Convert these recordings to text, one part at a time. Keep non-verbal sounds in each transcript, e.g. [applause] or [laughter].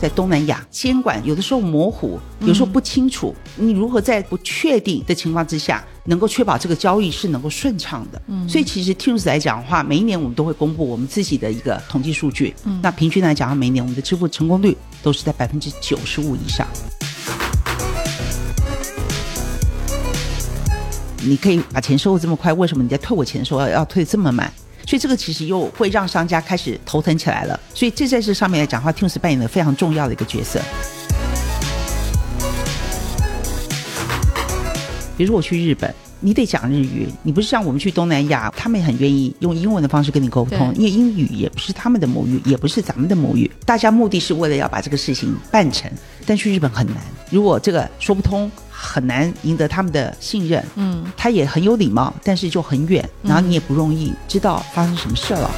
在东南亚监管有的时候模糊，有时候不清楚，你如何在不确定的情况之下，能够确保这个交易是能够顺畅的？嗯，所以其实 Tunes 来讲的话，每一年我们都会公布我们自己的一个统计数据。嗯，那平均来讲，每一年我们的支付成功率都是在百分之九十五以上。你可以把钱收的这么快，为什么你在退我钱的时候要要退这么慢？所以这个其实又会让商家开始头疼起来了。所以这在这上面来讲的话，Tunes 扮演了非常重要的一个角色。比如说我去日本，你得讲日语，你不是像我们去东南亚，他们也很愿意用英文的方式跟你沟通，因为英语也不是他们的母语，也不是咱们的母语。大家目的是为了要把这个事情办成，但去日本很难。如果这个说不通。很难赢得他们的信任，嗯，他也很有礼貌，但是就很远，然后你也不容易知道发生什么事了。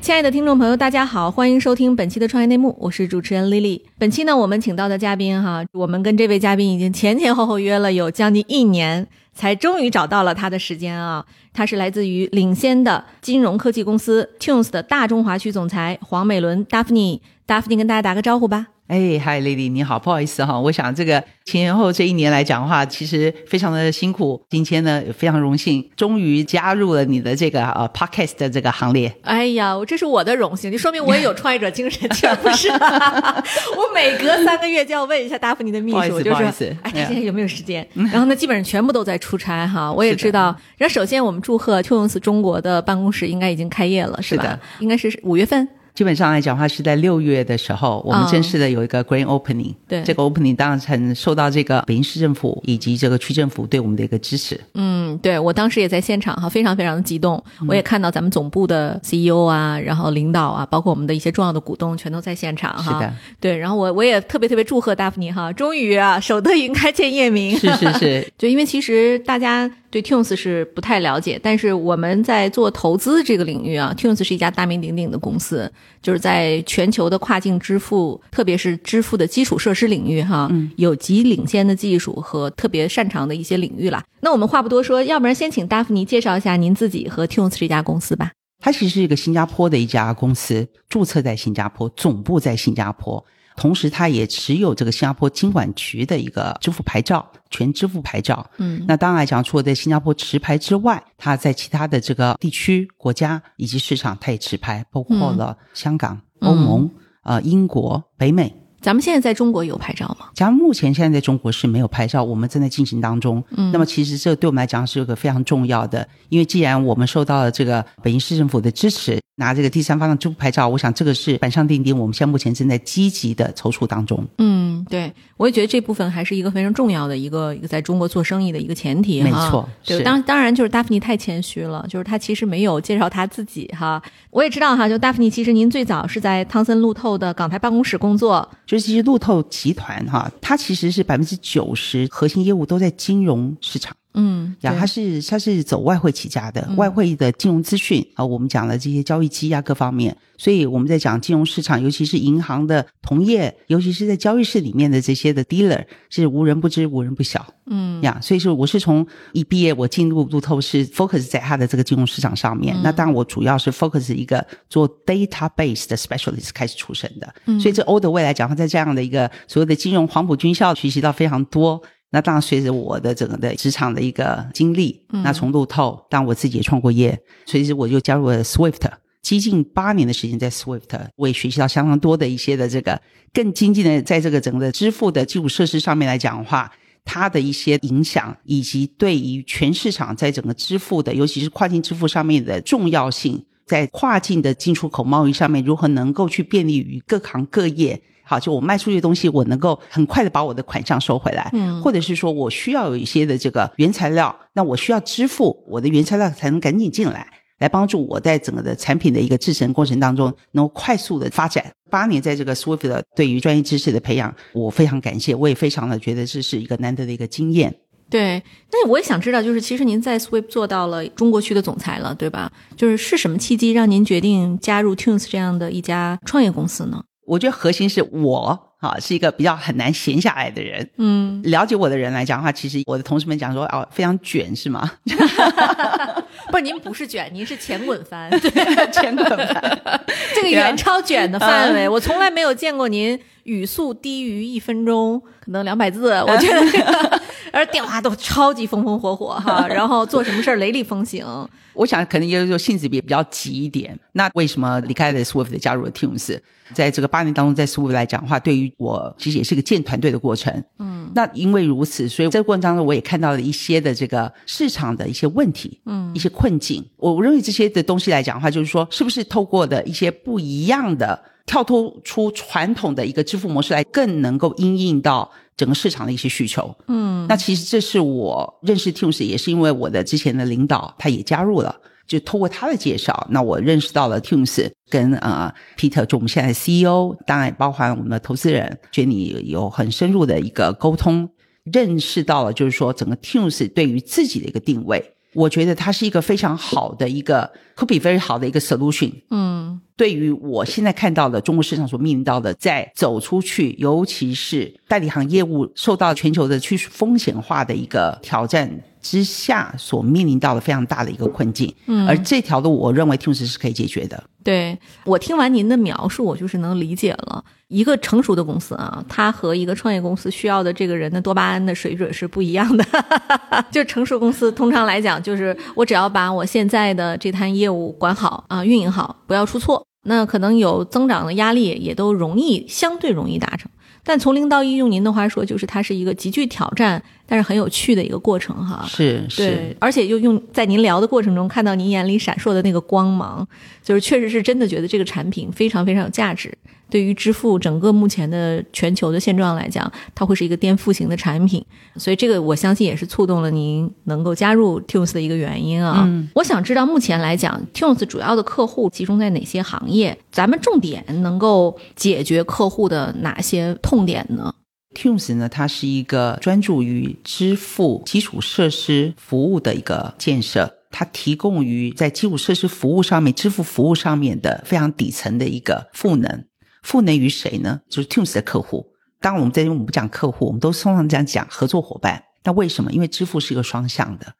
亲爱的听众朋友，大家好，欢迎收听本期的创业内幕，我是主持人 Lily。本期呢，我们请到的嘉宾哈，我们跟这位嘉宾已经前前后后约了有将近一年。才终于找到了他的时间啊！他是来自于领先的金融科技公司 Tunes 的大中华区总裁黄美伦 Daphne，Daphne 跟大家打个招呼吧。哎，嗨，Lily，你好，不好意思哈，我想这个前前后这一年来讲的话，其实非常的辛苦。今天呢，非常荣幸，终于加入了你的这个呃 Podcast 的这个行列。哎呀，这是我的荣幸，就说明我也有创业者精神，不是？[laughs] 我每隔三个月就要问一下达芙妮的秘书，就是哎，他现在有没有时间？然后呢，基本上全部都在出差哈。我也知道。然后首先我们祝贺 Tunes 中国的办公室应该已经开业了，是吧？应该是五月份。基本上来讲的话，是在六月的时候，我们正式的有一个 Grand Opening。对，这个 Opening 当然很受到这个北京市政府以及这个区政府对我们的一个支持。嗯，对我当时也在现场哈，非常非常的激动。我也看到咱们总部的 CEO 啊，然后领导啊，包括我们的一些重要的股东，全都在现场哈。是的。对，然后我我也特别特别祝贺 Daphne 哈，终于啊，守得云开见月明。是是是。[laughs] 就因为其实大家。对 Tunes 是不太了解，但是我们在做投资这个领域啊，Tunes 是一家大名鼎鼎的公司，就是在全球的跨境支付，特别是支付的基础设施领域哈，有极领先的技术和特别擅长的一些领域啦。那我们话不多说，要不然先请达芙妮介绍一下您自己和 Tunes 这家公司吧。它其实是一个新加坡的一家公司，注册在新加坡，总部在新加坡。同时，它也持有这个新加坡金管局的一个支付牌照，全支付牌照。嗯，那当然来讲，除了在新加坡持牌之外，它在其他的这个地区、国家以及市场，它也持牌，包括了香港、欧盟、呃英国、北美。咱们现在在中国有牌照吗？咱们目前现在在中国是没有牌照，我们正在进行当中。嗯，那么其实这对我们来讲是一个非常重要的，因为既然我们受到了这个北京市政府的支持。拿这个第三方的支付牌照，我想这个是板上钉钉。我们现在目前正在积极的筹措当中。嗯，对，我也觉得这部分还是一个非常重要的一个一个在中国做生意的一个前提。没错，对，当当然就是达芙妮太谦虚了，就是他其实没有介绍他自己哈。我也知道哈，就达芙妮其实您最早是在汤森路透的港台办公室工作，就是其实路透集团哈，它其实是百分之九十核心业务都在金融市场。嗯，呀，他是他是走外汇起家的，外汇的金融资讯啊，我们讲了这些交易机啊，各方面。所以我们在讲金融市场，尤其是银行的同业，尤其是在交易室里面的这些的 dealer，是无人不知、无人不晓。嗯，呀，所以说我是从一毕业，我进入路透是 focus 在他的这个金融市场上面。那当然，我主要是 focus 一个做 database 的 specialist 开始出身的。嗯，所以这欧的未来讲，他在这样的一个所谓的金融黄埔军校学习到非常多。那当然，随着我的整个的职场的一个经历，那从路透，当我自己也创过业，所以我就加入了 Swift，接近八年的时间在 Swift，我也学习到相当多的一些的这个更精进的，在这个整个的支付的基础设施上面来讲的话，它的一些影响，以及对于全市场在整个支付的，尤其是跨境支付上面的重要性，在跨境的进出口贸易上面如何能够去便利于各行各业。好，就我卖出去的东西，我能够很快的把我的款项收回来，嗯，或者是说我需要有一些的这个原材料，那我需要支付我的原材料才能赶紧进来，来帮助我在整个的产品的一个制成过程当中能够快速的发展。八年在这个 Swift 的对于专业知识的培养，我非常感谢，我也非常的觉得这是一个难得的一个经验。对，那我也想知道，就是其实您在 Swift 做到了中国区的总裁了，对吧？就是是什么契机让您决定加入 Tunes 这样的一家创业公司呢？我觉得核心是我。啊，是一个比较很难闲下来的人。嗯，了解我的人来讲的话，其实我的同事们讲说，哦，非常卷，是吗？[laughs] 不是，您不是卷，您是前滚翻，[laughs] 前滚翻，[laughs] 这个远超卷的范围。我从来没有见过您语速低于一分钟，可能两百字。我觉得，而电话都超级风风火火哈，[laughs] 然后做什么事儿雷厉风行。我想可能也就性子比比较急一点。那为什么离开了 Swift，加入了 Teams？在这个八年当中，在 Swift 来讲的话，对于我其实也是个建团队的过程。嗯，那因为如此，所以在过程当中，我也看到了一些的这个市场的一些问题，嗯，一些困境。我认为这些的东西来讲的话，就是说，是不是透过的一些不一样的，跳脱出传统的一个支付模式来，更能够应应到。整个市场的一些需求，嗯，那其实这是我认识 Teams 也是因为我的之前的领导他也加入了，就通过他的介绍，那我认识到了 Teams 跟呃 Peter 就我们现在 CEO，当然也包含我们的投资人，觉得你有很深入的一个沟通，认识到了就是说整个 Teams 对于自己的一个定位。我觉得它是一个非常好的一个，could be very 好的一个 solution。嗯，对于我现在看到的中国市场所面临到的，在走出去，尤其是代理行业务受到全球的去风险化的一个挑战。之下所面临到的非常大的一个困境，嗯，而这条路我认为 Teams 是可以解决的。对我听完您的描述，我就是能理解了。一个成熟的公司啊，它和一个创业公司需要的这个人的多巴胺的水准是不一样的。[laughs] 就成熟公司通常来讲，就是我只要把我现在的这摊业务管好啊，运营好，不要出错，那可能有增长的压力也都容易，相对容易达成。但从零到一，用您的话说，就是它是一个极具挑战，但是很有趣的一个过程，哈。是是，而且又用在您聊的过程中，看到您眼里闪烁的那个光芒，就是确实是真的觉得这个产品非常非常有价值。对于支付整个目前的全球的现状来讲，它会是一个颠覆型的产品，所以这个我相信也是触动了您能够加入 Tunes 的一个原因啊。我想知道目前来讲，Tunes 主要的客户集中在哪些行业？咱们重点能够解决客户的哪些痛点呢？Tunes 呢，它是一个专注于支付基础设施服务的一个建设。它提供于在基础设施服务上面、支付服务上面的非常底层的一个赋能。赋能于谁呢？就是 Tunes 的客户。当然，我们在我们不讲客户，我们都通常这样讲合作伙伴。那为什么？因为支付是一个双向的，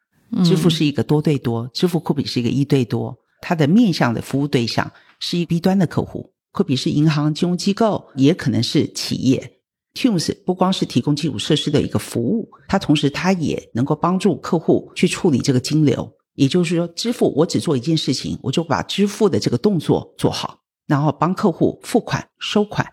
支付是一个多对多，支付库比是一个一对多。它的面向的服务对象是一 B 端的客户，库比是银行、金融机构，也可能是企业。Tunes 不光是提供基础设施的一个服务，它同时它也能够帮助客户去处理这个金流。也就是说，支付我只做一件事情，我就把支付的这个动作做好。然后帮客户付款、收款，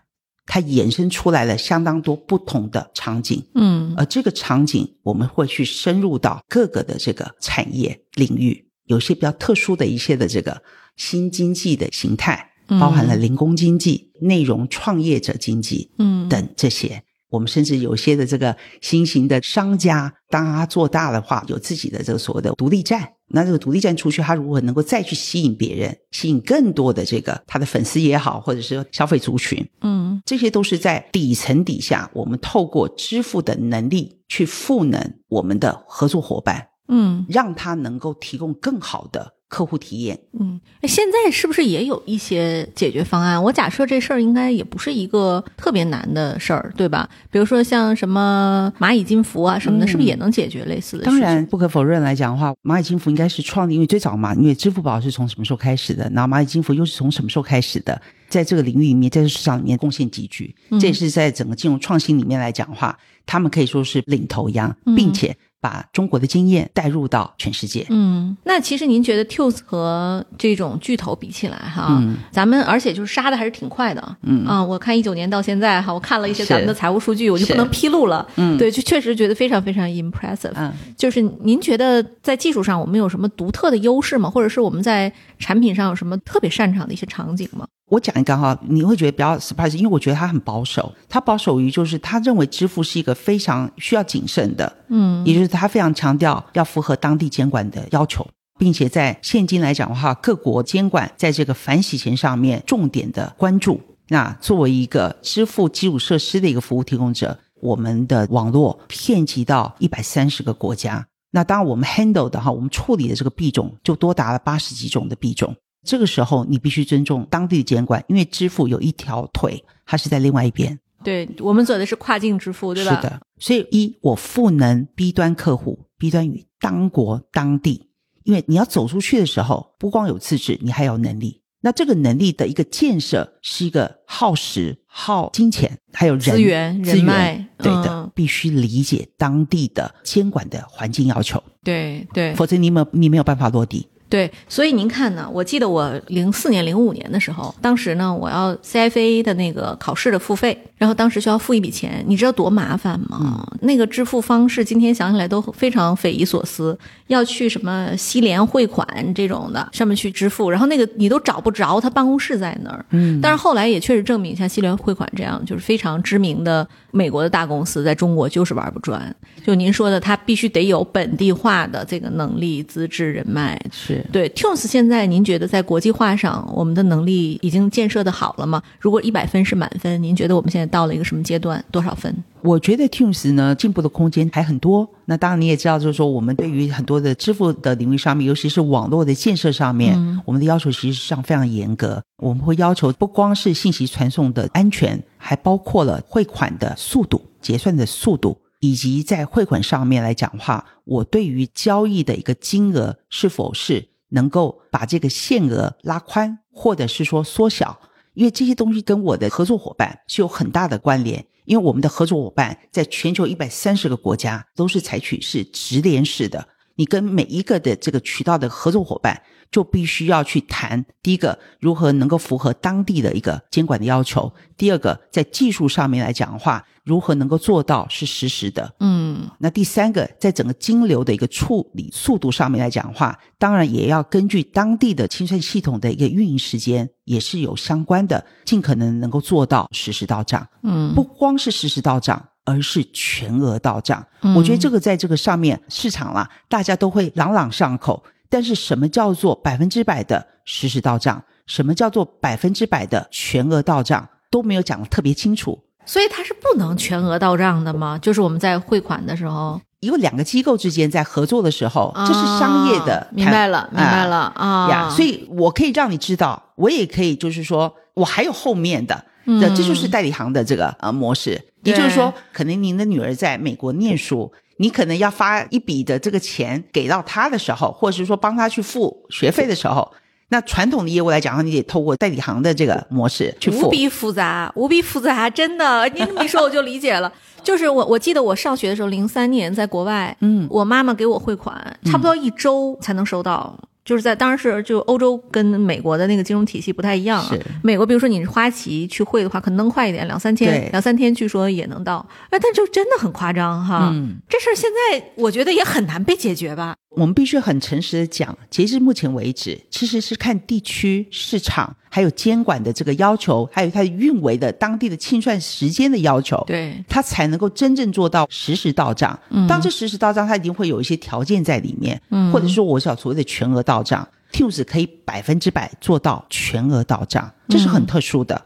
它衍生出来了相当多不同的场景。嗯，而这个场景我们会去深入到各个的这个产业领域，有些比较特殊的一些的这个新经济的形态，包含了零工经济、内容创业者经济，嗯，等这些。我们甚至有些的这个新型的商家，当他做大的话，有自己的这个所谓的独立站。那这个独立站出去，他如何能够再去吸引别人，吸引更多的这个他的粉丝也好，或者是消费族群？嗯，这些都是在底层底下，我们透过支付的能力去赋能我们的合作伙伴，嗯，让他能够提供更好的。客户体验，嗯，现在是不是也有一些解决方案？我假设这事儿应该也不是一个特别难的事儿，对吧？比如说像什么蚂蚁金服啊什么的，是不是也能解决类似的？当然，不可否认来讲的话，蚂蚁金服应该是创立，因为最早嘛，因为支付宝是从什么时候开始的？然后蚂蚁金服又是从什么时候开始的？在这个领域里面，在这市场里面贡献极巨，这也是在整个金融创新里面来讲的话，他们可以说是领头羊，并且。把中国的经验带入到全世界。嗯，那其实您觉得 Tools 和这种巨头比起来，哈，咱们而且就是杀的还是挺快的。嗯啊，我看一九年到现在，哈，我看了一些咱们的财务数据，我就不能披露了。嗯，对，就确实觉得非常非常 impressive。嗯，就是您觉得在技术上我们有什么独特的优势吗？或者是我们在产品上有什么特别擅长的一些场景吗？我讲一个哈，你会觉得比较 surprise，因为我觉得他很保守。他保守于就是他认为支付是一个非常需要谨慎的，嗯，也就是他非常强调要符合当地监管的要求，并且在现今来讲的话，各国监管在这个反洗钱上面重点的关注。那作为一个支付基础设施的一个服务提供者，我们的网络遍及到一百三十个国家。那当然我们 handle 的哈，我们处理的这个币种就多达了八十几种的币种。这个时候你必须尊重当地的监管，因为支付有一条腿，它是在另外一边。对我们走的是跨境支付，对吧？是的，所以一我赋能 B 端客户，B 端与当国当地，因为你要走出去的时候，不光有资质，你还有能力。那这个能力的一个建设是一个耗时、耗金钱，还有人资源、人脉，对的，必须理解当地的监管的环境要求。对对，否则你没你没有办法落地。对，所以您看呢？我记得我零四年、零五年的时候，当时呢，我要 CFA 的那个考试的付费，然后当时需要付一笔钱，你知道多麻烦吗？那个支付方式，今天想起来都非常匪夷所思，要去什么西联汇款这种的上面去支付，然后那个你都找不着他办公室在哪儿。嗯，但是后来也确实证明，像西联汇款这样就是非常知名的美国的大公司，在中国就是玩不转。就您说的，他必须得有本地化的这个能力、资质、人脉。是。对，Tunes 现在您觉得在国际化上，我们的能力已经建设的好了吗？如果一百分是满分，您觉得我们现在到了一个什么阶段？多少分？我觉得 Tunes 呢进步的空间还很多。那当然你也知道，就是说我们对于很多的支付的领域上面，尤其是网络的建设上面，我们的要求其实上非常严格。我们会要求不光是信息传送的安全，还包括了汇款的速度、结算的速度。以及在汇款上面来讲话，我对于交易的一个金额是否是能够把这个限额拉宽，或者是说缩小，因为这些东西跟我的合作伙伴是有很大的关联。因为我们的合作伙伴在全球一百三十个国家都是采取是直连式的，你跟每一个的这个渠道的合作伙伴就必须要去谈，第一个如何能够符合当地的一个监管的要求，第二个在技术上面来讲的话。如何能够做到是实时的？嗯，那第三个，在整个金流的一个处理速度上面来讲的话，当然也要根据当地的清算系统的一个运营时间，也是有相关的，尽可能能够做到实时到账。嗯，不光是实时到账，而是全额到账。我觉得这个在这个上面市场啦，大家都会朗朗上口。但是什么叫做百分之百的实时到账？什么叫做百分之百的全额到账？都没有讲的特别清楚。所以它是不能全额到账的吗？就是我们在汇款的时候，因为两个机构之间在合作的时候，这是商业的。明白了，明白了啊！呀，所以我可以让你知道，我也可以，就是说我还有后面的，这这就是代理行的这个呃模式。也就是说，可能您的女儿在美国念书，你可能要发一笔的这个钱给到她的时候，或者是说帮她去付学费的时候。那传统的业务来讲，你得透过代理行的这个模式去付，无比复杂，无比复杂，真的。您这么一说，我就理解了。[laughs] 就是我，我记得我上学的时候，零三年在国外，嗯，我妈妈给我汇款，差不多一周才能收到。就是在当然是就欧洲跟美国的那个金融体系不太一样啊。美国比如说你是花旗去汇的话，可能能快一点，两三天，两三天据说也能到。哎，但就真的很夸张哈。嗯这事儿现在我觉得也很难被解决吧。我们必须很诚实的讲，截至目前为止，其实是看地区市场，还有监管的这个要求，还有它运维的当地的清算时间的要求，对，它才能够真正做到实时到账。嗯当这实时到账，它一定会有一些条件在里面，嗯或者说我想所谓的全额到账，Teams 可以百分之百做到全额到账，这是很特殊的。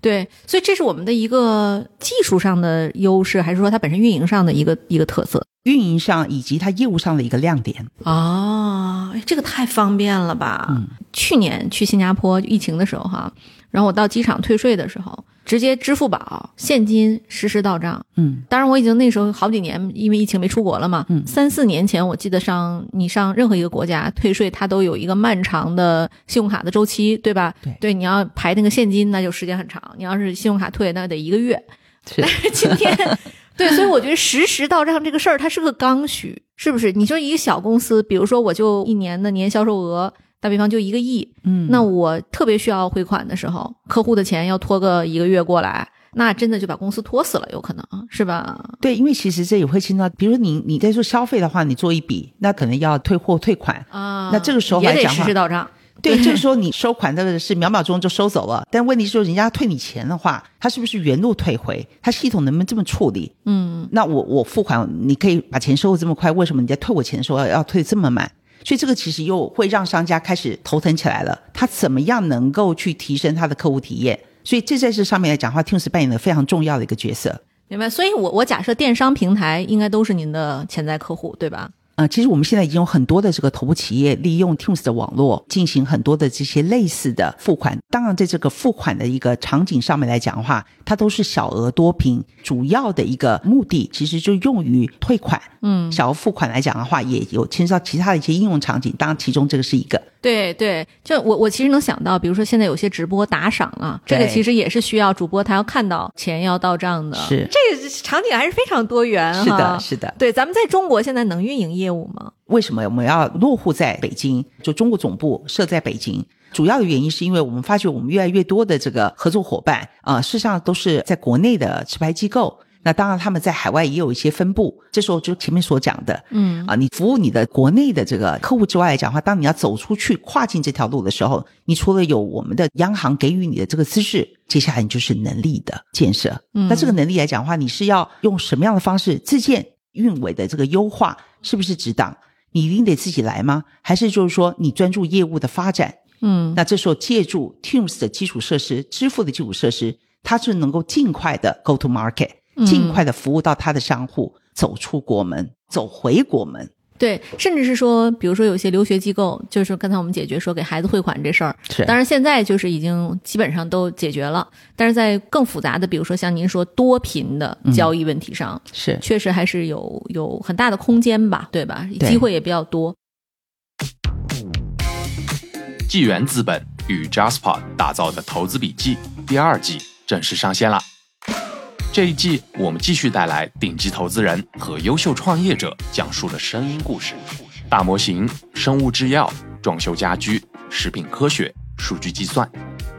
对，所以这是我们的一个技术上的优势，还是说它本身运营上的一个一个特色？运营上以及它业务上的一个亮点哦，这个太方便了吧！嗯，去年去新加坡疫情的时候哈，然后我到机场退税的时候。直接支付宝现金实时到账，嗯，当然我已经那时候好几年因为疫情没出国了嘛，嗯，三四年前我记得上你上任何一个国家退税，它都有一个漫长的信用卡的周期，对吧？对，对，你要排那个现金，那就时间很长；你要是信用卡退，那得一个月。[laughs] 但是今天，[laughs] 对，所以我觉得实时到账这个事儿，它是个刚需，是不是？你说一个小公司，比如说我就一年的年销售额。打比方就一个亿，嗯，那我特别需要汇款的时候，客户的钱要拖个一个月过来，那真的就把公司拖死了，有可能是吧？对，因为其实这也会牵到，比如说你你在做消费的话，你做一笔，那可能要退货退款啊，那这个时候也得实时到账。对，就是说你收款这个是秒秒钟就收走了，但问题是说人家退你钱的话，他是不是原路退回？他系统能不能这么处理？嗯，那我我付款你可以把钱收的这么快，为什么你在退我钱的时候要要退这么慢？所以这个其实又会让商家开始头疼起来了。他怎么样能够去提升他的客户体验？所以这在这上面来讲的话，Teams 扮演了非常重要的一个角色。明白。所以我我假设电商平台应该都是您的潜在客户，对吧？呃，其实我们现在已经有很多的这个头部企业利用 Teams 的网络进行很多的这些类似的付款。当然，在这个付款的一个场景上面来讲的话，它都是小额多屏，主要的一个目的其实就用于退款。嗯，小额付款来讲的话，也有牵涉到其他的一些应用场景。当然，其中这个是一个。对对，就我我其实能想到，比如说现在有些直播打赏啊，这个其实也是需要主播他要看到钱要到账的。是这个场景还是非常多元。是的，是的。对，咱们在中国现在能运营业务吗？为什么我们要落户在北京？就中国总部设在北京，主要的原因是因为我们发觉我们越来越多的这个合作伙伴啊，事实上都是在国内的持牌机构。那当然他们在海外也有一些分布。这时候就前面所讲的，嗯啊，你服务你的国内的这个客户之外来讲的话，当你要走出去跨境这条路的时候，你除了有我们的央行给予你的这个资质，接下来你就是能力的建设。那这个能力来讲的话，你是要用什么样的方式自建运维的这个优化，是不是值当？你一定得自己来吗？还是就是说你专注业务的发展？嗯，那这时候借助 Teams 的基础设施、支付的基础设施，它是能够尽快的 go to market，尽快的服务到他的商户，走出国门，走回国门。对，甚至是说，比如说有些留学机构，就是刚才我们解决说给孩子汇款这事儿，是，当然现在就是已经基本上都解决了，但是在更复杂的，比如说像您说多频的交易问题上，是，确实还是有有很大的空间吧，对吧？机会也比较多。纪元资本与 Jasper 打造的投资笔记第二季正式上线了。这一季，我们继续带来顶级投资人和优秀创业者讲述的声音故事：大模型、生物制药、装修家居、食品科学、数据计算，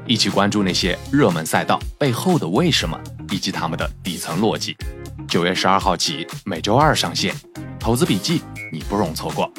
一起关注那些热门赛道背后的为什么以及他们的底层逻辑。九月十二号起，每周二上线。投资笔记，你不容错过。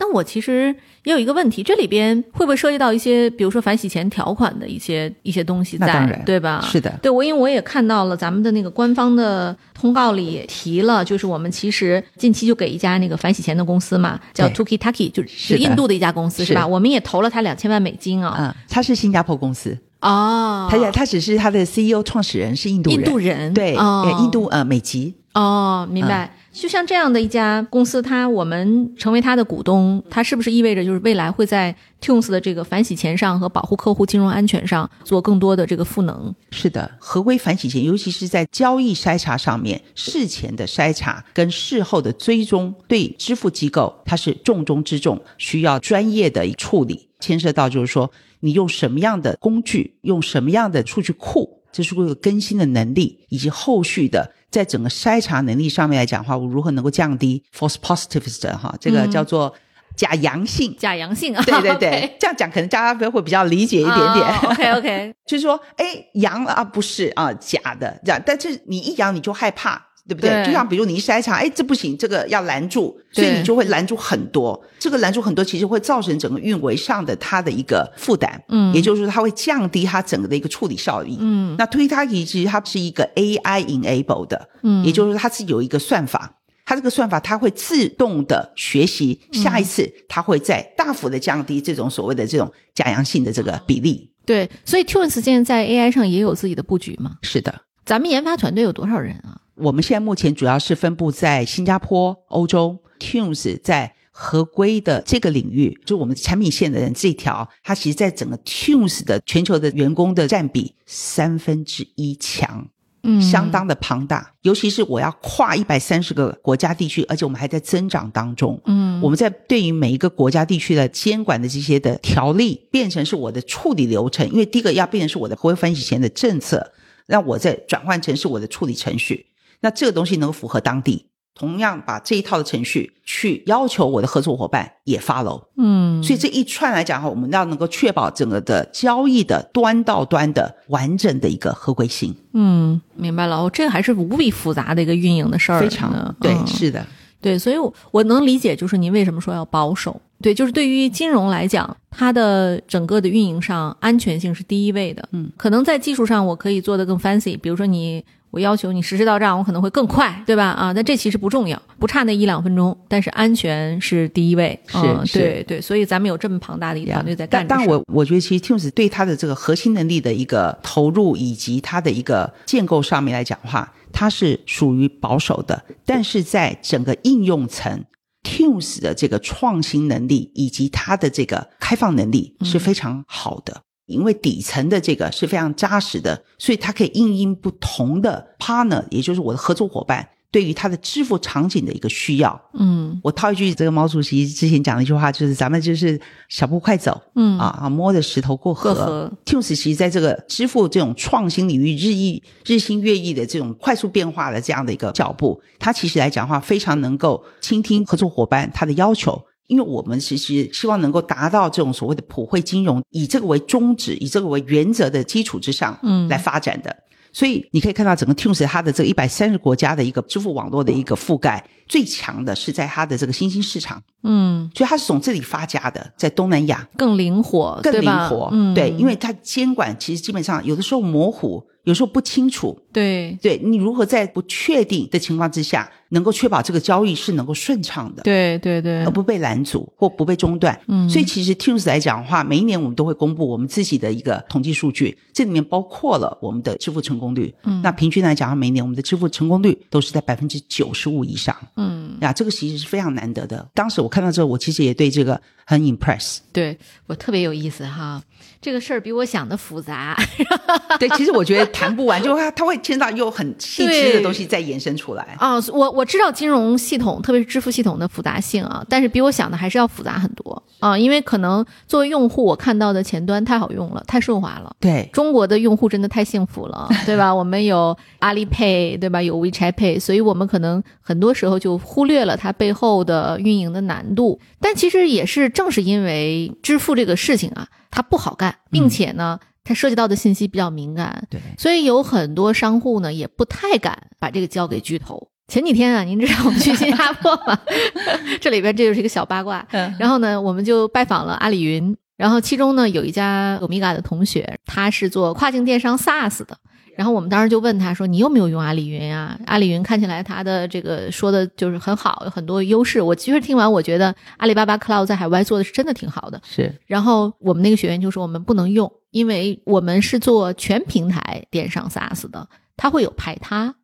那我其实也有一个问题，这里边会不会涉及到一些，比如说反洗钱条款的一些一些东西在，对吧？是的，对我因为我也看到了咱们的那个官方的通告里也提了，就是我们其实近期就给一家那个反洗钱的公司嘛，叫 Tuki Taki，就是印度的一家公司是吧？我们也投了他两千万美金啊。嗯，他是新加坡公司。哦，他他只是他的 CEO 创始人是印度人，印度人。对，印度呃美籍哦，明白。就像这样的一家公司，它我们成为它的股东，它是不是意味着就是未来会在 Tunes 的这个反洗钱上和保护客户金融安全上做更多的这个赋能？是的，合规反洗钱，尤其是在交易筛查上面，事前的筛查跟事后的追踪，对支付机构它是重中之重，需要专业的处理，牵涉到就是说你用什么样的工具，用什么样的数据库，这是个更新的能力，以及后续的。在整个筛查能力上面来讲的话，我如何能够降低 false positives 哈，这个叫做假阳性，假阳性啊，对对对，[laughs] 这样讲可能大家会比较理解一点点。OK OK，[laughs] 就是说，哎，阳啊不是啊假的这样，但是你一阳你就害怕。对不对？就像比如你一筛查，哎，这不行，这个要拦住，所以你就会拦住很多。这个拦住很多，其实会造成整个运维上的它的一个负担。嗯，也就是说，它会降低它整个的一个处理效率。嗯，那推它其实它是一个 AI enable 的，嗯，也就是说它是有一个算法，它这个算法它会自动的学习，下一次它会再大幅的降低这种所谓的这种假阳性的这个比例。对，所以 Tunes 现在在 AI 上也有自己的布局吗？是的，咱们研发团队有多少人啊？我们现在目前主要是分布在新加坡、欧洲。Tunes 在合规的这个领域，就我们产品线的人这条，它其实在整个 Tunes 的全球的员工的占比三分之一强，嗯，相当的庞大。尤其是我要跨一百三十个国家地区，而且我们还在增长当中。嗯，我们在对于每一个国家地区的监管的这些的条例，变成是我的处理流程。因为第一个要变成是我的合规分析前的政策，让我再转换成是我的处理程序。那这个东西能符合当地，同样把这一套的程序去要求我的合作伙伴也 follow，嗯，所以这一串来讲哈，我们要能够确保整个的交易的端到端的完整的一个合规性。嗯，明白了，哦，这个还是无比复杂的一个运营的事儿，非常的对，是的，对，所以我能理解，就是您为什么说要保守。对，就是对于金融来讲，它的整个的运营上安全性是第一位的。嗯，可能在技术上我可以做的更 fancy，比如说你我要求你实时到账，我可能会更快，对吧？啊，但这其实不重要，不差那一两分钟，但是安全是第一位。是，对对，所以咱们有这么庞大的一个团队在干。但但我我觉得，其实 Teams 对它的这个核心能力的一个投入，以及它的一个建构上面来讲的话，它是属于保守的。但是在整个应用层，Teams 的这个创新能力以及它的这个开放能力是非常好的。因为底层的这个是非常扎实的，所以它可以应应不同的 partner，也就是我的合作伙伴对于它的支付场景的一个需要。嗯，我套一句这个毛主席之前讲的一句话，就是咱们就是小步快走，嗯啊啊摸着石头过河。Teams 其实在这个支付这种创新领域日益日新月异的这种快速变化的这样的一个脚步，它其实来讲的话，非常能够倾听合作伙伴他的要求。因为我们其实希望能够达到这种所谓的普惠金融，以这个为宗旨，以这个为原则的基础之上，嗯，来发展的。所以你可以看到整个 Teams 它的这个一百三十国家的一个支付网络的一个覆盖，最强的是在它的这个新兴市场，嗯，所以它是从这里发家的，在东南亚。更灵活，更灵活，对，因为它监管其实基本上有的时候模糊。有时候不清楚，对，对你如何在不确定的情况之下，能够确保这个交易是能够顺畅的，对对对，而不被拦阻或不被中断。嗯，所以其实 Teams 来讲的话，每一年我们都会公布我们自己的一个统计数据，这里面包括了我们的支付成功率。嗯，那平均来讲，每一年我们的支付成功率都是在百分之九十五以上。嗯，呀，这个其实是非常难得的。当时我看到之后，我其实也对这个很 impress。对我特别有意思哈。这个事儿比我想的复杂，[laughs] 对，其实我觉得谈不完，就它它会牵到又很细致的东西再延伸出来啊。我我知道金融系统，特别是支付系统的复杂性啊，但是比我想的还是要复杂很多啊。因为可能作为用户，我看到的前端太好用了，太顺滑了。对，中国的用户真的太幸福了，[laughs] 对吧？我们有阿里 Pay，对吧？有 WeChat Pay，所以我们可能很多时候就忽略了它背后的运营的难度。但其实也是正是因为支付这个事情啊。它不好干，并且呢，它涉及到的信息比较敏感，对，所以有很多商户呢也不太敢把这个交给巨头。前几天啊，您知道我们去新加坡吗？[laughs] 这里边这就是一个小八卦。然后呢，我们就拜访了阿里云，然后其中呢有一家欧米伽的同学，他是做跨境电商 SaaS 的。然后我们当时就问他说：“你有没有用阿里云啊？阿里云看起来它的这个说的就是很好，有很多优势。我其实听完，我觉得阿里巴巴 Cloud 在海外做的是真的挺好的。是。然后我们那个学员就说我们不能用，因为我们是做全平台电商 SaaS 的，它会有排他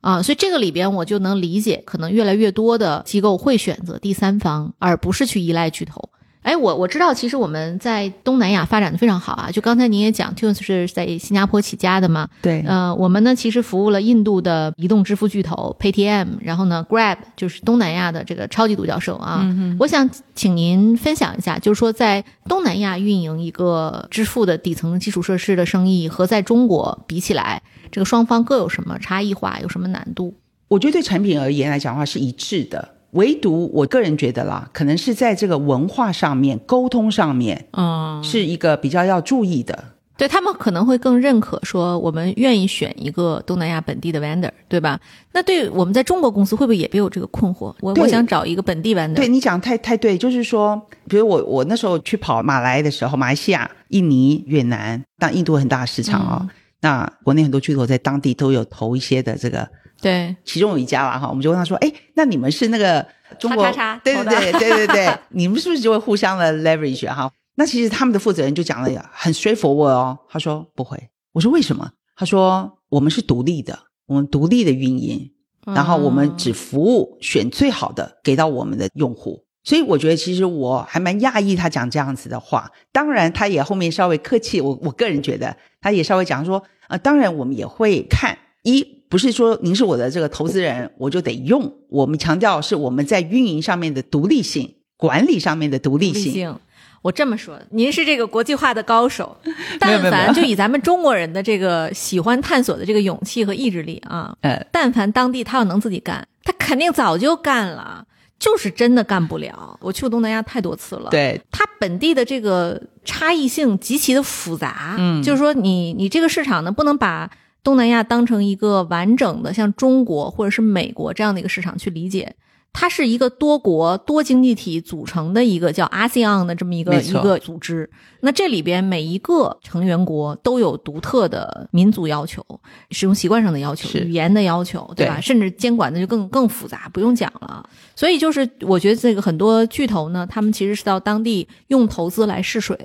啊。所以这个里边我就能理解，可能越来越多的机构会选择第三方，而不是去依赖巨头。”哎，我我知道，其实我们在东南亚发展的非常好啊。就刚才您也讲，Tunes 是在新加坡起家的嘛？对。呃，我们呢其实服务了印度的移动支付巨头 Paytm，然后呢 Grab 就是东南亚的这个超级独角兽啊。嗯我想请您分享一下，就是说在东南亚运营一个支付的底层基础设施的生意，和在中国比起来，这个双方各有什么差异化，有什么难度？我觉得对产品而言来讲的话是一致的。唯独我个人觉得啦，可能是在这个文化上面、沟通上面，嗯，是一个比较要注意的。对他们可能会更认可说，我们愿意选一个东南亚本地的 vendor，对吧？那对我们在中国公司会不会也别有这个困惑？我我想找一个本地 vendor。对你讲太太对，就是说，比如我我那时候去跑马来的时候，马来西亚、印尼、越南，但印度很大市场啊。那国内很多巨头在当地都有投一些的这个。对，其中有一家啦哈，我们就问他说：“哎，那你们是那个中国？对对对对对对，[laughs] 你们是不是就会互相的 leverage 哈？那其实他们的负责人就讲了很 straightforward 哦，他说不会。我说为什么？他说我们是独立的，我们独立的运营，然后我们只服务选最好的给到我们的用户。所以我觉得其实我还蛮讶异他讲这样子的话。当然，他也后面稍微客气，我我个人觉得他也稍微讲说，呃，当然我们也会看一。不是说您是我的这个投资人，我就得用。我们强调是我们在运营上面的独立性，管理上面的独立性。我这么说，您是这个国际化的高手。[laughs] 但凡就以咱们中国人的这个喜欢探索的这个勇气和意志力啊，呃，但凡当地他要能自己干，他肯定早就干了，就是真的干不了。我去过东南亚太多次了，对，他本地的这个差异性极其的复杂。嗯，就是说你你这个市场呢，不能把。东南亚当成一个完整的，像中国或者是美国这样的一个市场去理解，它是一个多国多经济体组成的一个叫 ASEAN 的这么一个一个组织。那这里边每一个成员国都有独特的民族要求、使用习惯上的要求、语言的要求，对吧？甚至监管的就更更复杂，不用讲了。所以就是我觉得这个很多巨头呢，他们其实是到当地用投资来试水，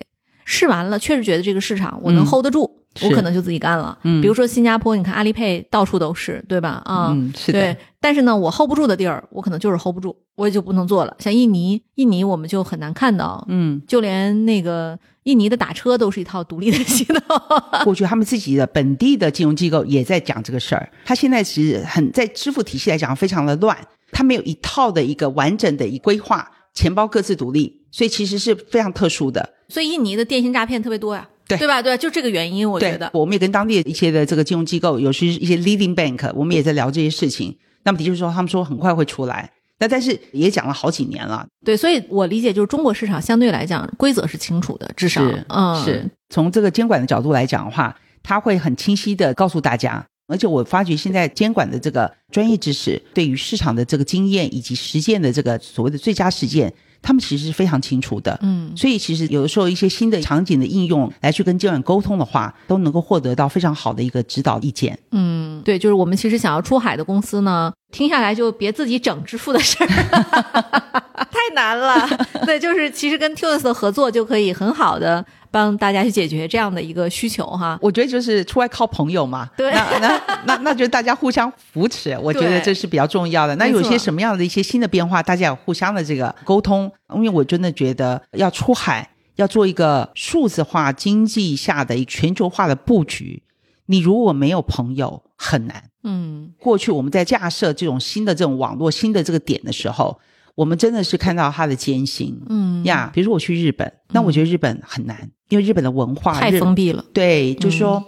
试完了确实觉得这个市场我能 hold 得住。我可能就自己干了，嗯，比如说新加坡，你看阿里 Pay 到处都是，对吧？啊，是的。对，但是呢，我 hold 不住的地儿，我可能就是 hold 不住，我也就不能做了。像印尼，印尼我们就很难看到，嗯，就连那个印尼的打车都是一套独立的系统。[laughs] 过去他们自己的本地的金融机构也在讲这个事儿，他现在其实很在支付体系来讲非常的乱，他没有一套的一个完整的一规划，钱包各自独立，所以其实是非常特殊的。所以印尼的电信诈骗特别多呀。对对吧？对，就这个原因，我觉得我们也跟当地一些的这个金融机构，有些一些 leading bank，我们也在聊这些事情。那么的确说，他们说很快会出来，那但是也讲了好几年了。对，所以我理解就是中国市场相对来讲规则是清楚的，至少嗯，是从这个监管的角度来讲的话，他会很清晰的告诉大家。而且我发觉现在监管的这个专业知识，对于市场的这个经验以及实践的这个所谓的最佳实践。他们其实是非常清楚的，嗯，所以其实有的时候一些新的场景的应用来去跟监管沟通的话，都能够获得到非常好的一个指导意见。嗯，对，就是我们其实想要出海的公司呢，听下来就别自己整支付的事儿，[laughs] 太难了。[laughs] 对，就是其实跟 Tunes 的合作就可以很好的。帮大家去解决这样的一个需求哈，我觉得就是出外靠朋友嘛，对，那那那 [laughs] 那就大家互相扶持，我觉得这是比较重要的。那有些什么样的一些新的变化，大家要互相的这个沟通，因为我真的觉得要出海，要做一个数字化经济下的一全球化的布局，你如果没有朋友很难。嗯，过去我们在架设这种新的这种网络新的这个点的时候。我们真的是看到他的艰辛，嗯呀，比如说我去日本，那我觉得日本很难，因为日本的文化太封闭了。对，就是说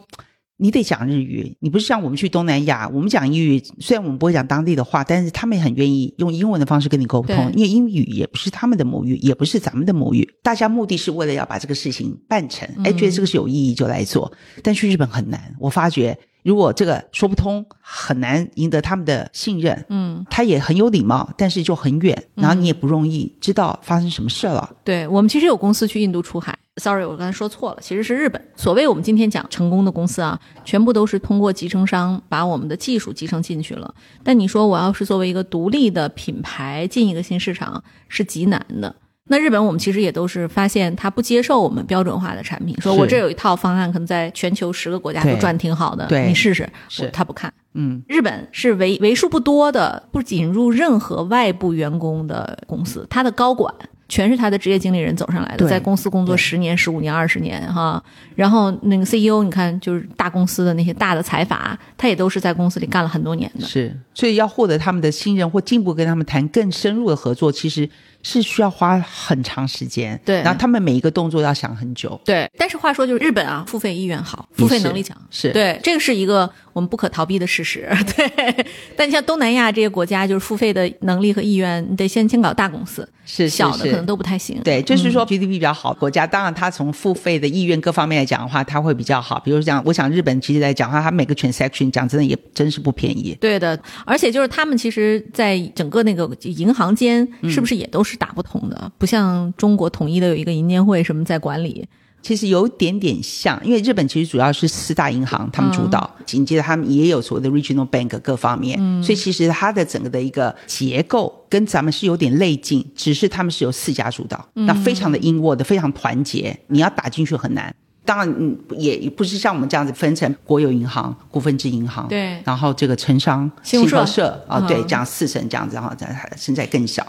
你得讲日语，你不是像我们去东南亚，我们讲英语，虽然我们不会讲当地的话，但是他们也很愿意用英文的方式跟你沟通，因为英语也不是他们的母语，也不是咱们的母语，大家目的是为了要把这个事情办成，哎，觉得这个是有意义就来做，但去日本很难，我发觉。如果这个说不通，很难赢得他们的信任。嗯，他也很有礼貌，但是就很远，然后你也不容易知道发生什么事了。对我们其实有公司去印度出海，sorry，我刚才说错了，其实是日本。所谓我们今天讲成功的公司啊，全部都是通过集成商把我们的技术集成进去了。但你说我要是作为一个独立的品牌进一个新市场，是极难的。那日本我们其实也都是发现他不接受我们标准化的产品，说我这有一套方案，可能在全球十个国家都赚挺好的，你试试。是，他不看。嗯，日本是为为数不多的不引入任何外部员工的公司，他的高管。全是他的职业经理人走上来的，在公司工作十年、十五年、二十年哈。然后那个 CEO，你看就是大公司的那些大的财阀，他也都是在公司里干了很多年的。是，所以要获得他们的信任或进一步跟他们谈更深入的合作，其实是需要花很长时间。对，然后他们每一个动作要想很久。对，但是话说就是日本啊，付费意愿好，付费能力强，是对，这个是一个我们不可逃避的事实。[laughs] 对，但你像东南亚这些国家，就是付费的能力和意愿，你得先先搞大公司。是小的可能都不太行，对，就是说 GDP 比较好国家，当然它从付费的意愿各方面来讲的话，它会比较好。比如讲，我想日本其实来讲的话，它每个 transaction 讲真的也真是不便宜。对的，而且就是他们其实在整个那个银行间是不是也都是打不通的？不像中国统一的有一个银监会什么在管理。其实有点点像，因为日本其实主要是四大银行他们主导，紧接着他们也有所谓的 regional bank 各方面，所以其实它的整个的一个结构跟咱们是有点类近，只是他们是由四家主导，那非常的 in word，非常团结，你要打进去很难。当然，嗯，也不是像我们这样子分成国有银行、股份制银行，对，然后这个城商、信合社啊，对，这样四层这样子，然后现在更小。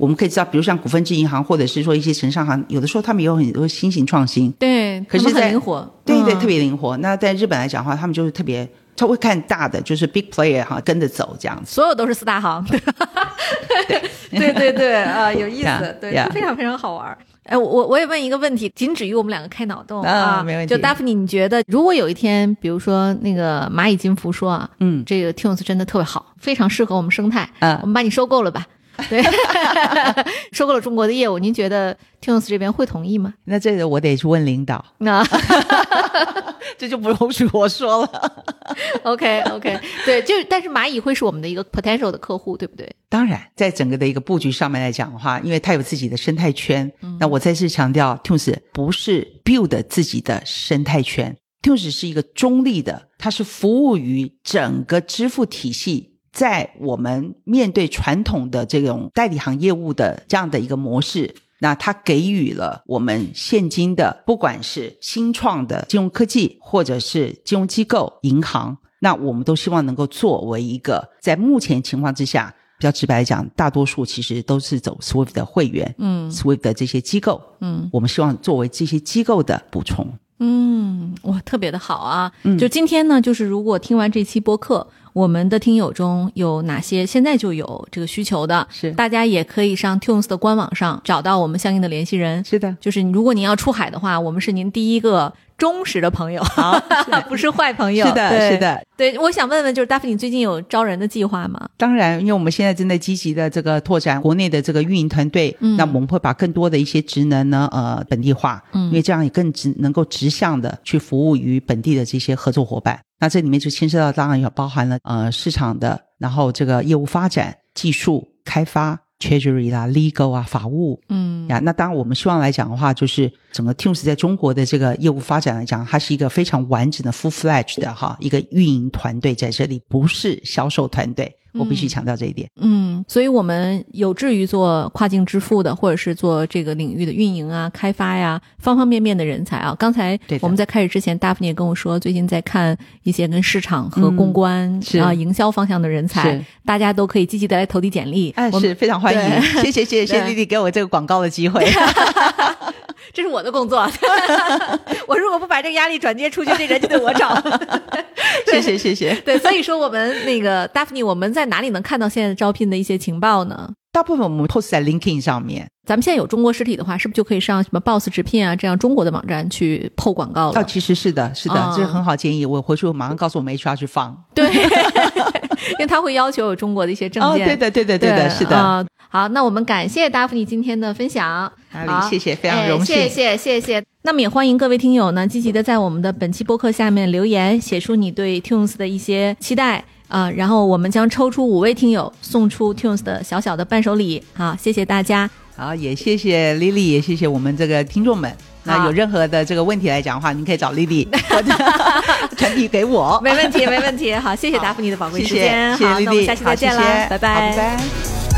我们可以知道，比如像股份制银行，或者是说一些城商行，有的时候他们有很多新型创新，对，可是很灵活，对对，特别灵活。那在日本来讲的话，他们就是特别，他会看大的，就是 big player 哈，跟着走这样子。所有都是四大行，[laughs] 对对对啊，有意思，对，非常非常好玩。哎，我我也问一个问题，仅止于我们两个开脑洞啊，没问题。就 Daphne，你觉得如果有一天，比如说那个蚂蚁金服说啊，嗯，这个 Tunes 真的特别好，非常适合我们生态，嗯，我们把你收购了吧？对，[laughs] 收购了中国的业务，您觉得 Tunes 这边会同意吗？那这个我得去问领导，那 [laughs] 这就不容许我说了。OK OK，对，就但是蚂蚁会是我们的一个 potential 的客户，对不对？当然，在整个的一个布局上面来讲的话，因为它有自己的生态圈，那我再次强调，Tunes 不是 build 自己的生态圈，Tunes 是一个中立的，它是服务于整个支付体系。在我们面对传统的这种代理行业务的这样的一个模式，那它给予了我们现今的，不管是新创的金融科技，或者是金融机构、银行，那我们都希望能够作为一个在目前情况之下，比较直白讲，大多数其实都是走 Swift 的会员，嗯，Swift 的这些机构，嗯，我们希望作为这些机构的补充，嗯，哇，特别的好啊，就今天呢，就是如果听完这期播客。我们的听友中有哪些现在就有这个需求的？是，大家也可以上 Tunes 的官网上找到我们相应的联系人。是的，就是如果您要出海的话，我们是您第一个。忠实的朋友，[laughs] 不是坏朋友。是的，是的，对。我想问问，就是大夫，你最近有招人的计划吗？当然，因为我们现在正在积极的这个拓展国内的这个运营团队，那我们会把更多的一些职能呢，呃，本地化，因为这样也更直能够直向的去服务于本地的这些合作伙伴。那这里面就牵涉到，当然也包含了呃市场的，然后这个业务发展、技术开发。Treasury 啦，Legal 啊，法务，嗯呀，那当然我们希望来讲的话，就是整个 Teams 在中国的这个业务发展来讲，它是一个非常完整的 full fledged 的哈一个运营团队在这里，不是销售团队。我必须强调这一点。嗯，所以我们有志于做跨境支付的，或者是做这个领域的运营啊、开发呀，方方面面的人才啊。刚才我们在开始之前，大夫也跟我说，最近在看一些跟市场和公关啊、营销方向的人才，大家都可以积极的来投递简历。哎，是非常欢迎。谢谢谢谢丽丽给我这个广告的机会。[laughs] 这是我的工作，[laughs] 我如果不把这个压力转接出去，这人就得我找。谢谢谢谢。对，所以说我们那个 [laughs] Daphne，我们在哪里能看到现在招聘的一些情报呢？大部分我们 post 在 LinkedIn 上面。咱们现在有中国实体的话，是不是就可以上什么 Boss 直聘啊这样中国的网站去投广告了？哦，其实是的，是的，这是很好建议。我回去我马上告诉我们 HR 去放。[laughs] 对，[laughs] 因为他会要求有中国的一些证件。对的，对的，对的，是的。好，那我们感谢 Daphne 今天的分享。好，谢谢，非常荣幸。谢谢，谢谢。那么也欢迎各位听友呢，积极的在我们的本期播客下面留言，写出你对 Tunes 的一些期待啊，然后我们将抽出五位听友，送出 Tunes 的小小的伴手礼。好，谢谢大家。好，也谢谢 Lily，也谢谢我们这个听众们。那有任何的这个问题来讲的话，您可以找 Lily [laughs] 传递给我。没问题，没问题。好，谢谢达芙妮的宝贵时间。好，那我们下期再见了，拜拜，拜拜。